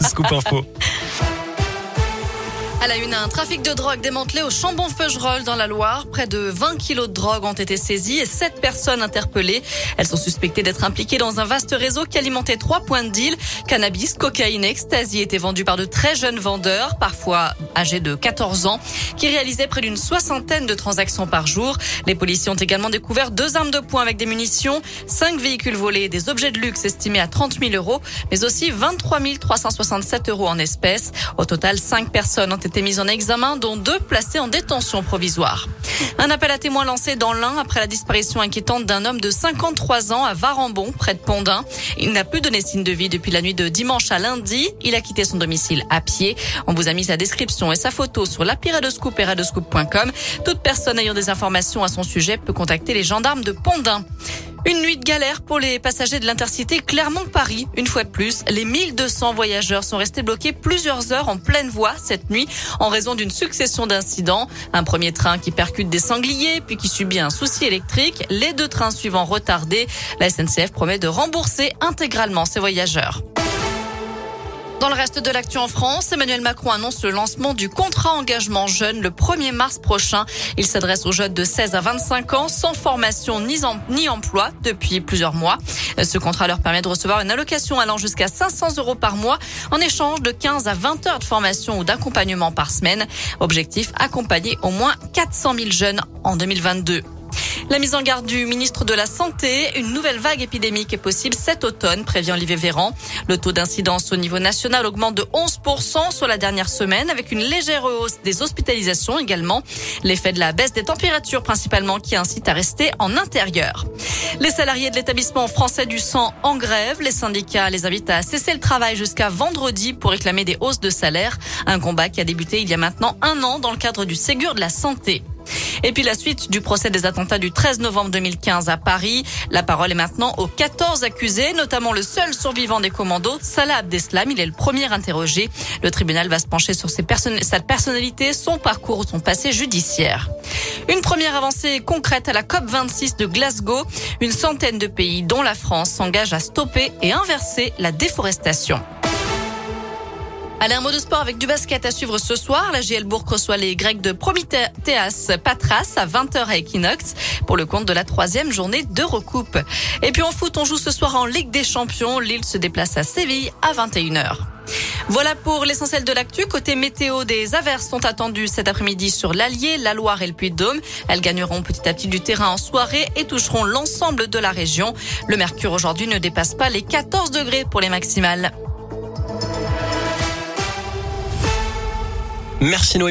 Scoop Info. À la une, un trafic de drogue démantelé au Chambon-Feugerolles dans la Loire. Près de 20 kilos de drogue ont été saisis et 7 personnes interpellées. Elles sont suspectées d'être impliquées dans un vaste réseau qui alimentait trois points de deal. Cannabis, cocaïne ecstasy étaient vendus par de très jeunes vendeurs, parfois âgés de 14 ans, qui réalisaient près d'une soixantaine de transactions par jour. Les policiers ont également découvert deux armes de poing avec des munitions, cinq véhicules volés des objets de luxe estimés à 30 000 euros, mais aussi 23 367 euros en espèces. Au total, cinq personnes ont été été mis en examen, dont deux placés en détention provisoire. Un appel à témoins lancé dans l'Ain après la disparition inquiétante d'un homme de 53 ans à Varambon, près de Pondin. Il n'a plus donné signe de vie depuis la nuit de dimanche à lundi. Il a quitté son domicile à pied. On vous a mis sa description et sa photo sur l'apiradoscoop et. Toute personne ayant des informations à son sujet peut contacter les gendarmes de Pondin. Une nuit de galère pour les passagers de l'intercité Clermont-Paris. Une fois de plus, les 1200 voyageurs sont restés bloqués plusieurs heures en pleine voie cette nuit en raison d'une succession d'incidents. Un premier train qui percute des sangliers, puis qui subit un souci électrique. Les deux trains suivants retardés. La SNCF promet de rembourser intégralement ses voyageurs. Dans le reste de l'actu en France, Emmanuel Macron annonce le lancement du contrat engagement jeune le 1er mars prochain. Il s'adresse aux jeunes de 16 à 25 ans sans formation ni, ni emploi depuis plusieurs mois. Ce contrat leur permet de recevoir une allocation allant jusqu'à 500 euros par mois en échange de 15 à 20 heures de formation ou d'accompagnement par semaine. Objectif, accompagner au moins 400 000 jeunes en 2022. La mise en garde du ministre de la Santé, une nouvelle vague épidémique est possible cet automne, prévient Olivier Véran. Le taux d'incidence au niveau national augmente de 11% sur la dernière semaine, avec une légère hausse des hospitalisations également. L'effet de la baisse des températures principalement qui incite à rester en intérieur. Les salariés de l'établissement français du sang en grève, les syndicats les invitent à cesser le travail jusqu'à vendredi pour réclamer des hausses de salaire. Un combat qui a débuté il y a maintenant un an dans le cadre du Ségur de la santé. Et puis la suite du procès des attentats du 13 novembre 2015 à Paris. La parole est maintenant aux 14 accusés, notamment le seul survivant des commandos, Salah Abdeslam. Il est le premier interrogé. Le tribunal va se pencher sur ses sa personnalité, son parcours ou son passé judiciaire. Une première avancée concrète à la COP26 de Glasgow. Une centaine de pays, dont la France, s'engagent à stopper et inverser la déforestation. Allez, un mot de sport avec du basket à suivre ce soir. La GL Bourg reçoit les Grecs de Promitheas Patras à 20h à Equinox pour le compte de la troisième journée de recoupe. Et puis en foot, on joue ce soir en Ligue des Champions. Lille se déplace à Séville à 21h. Voilà pour l'essentiel de l'actu. Côté météo, des averses sont attendues cet après-midi sur l'Allier, la Loire et le Puy-de-Dôme. Elles gagneront petit à petit du terrain en soirée et toucheront l'ensemble de la région. Le mercure aujourd'hui ne dépasse pas les 14 degrés pour les maximales. Merci Noé.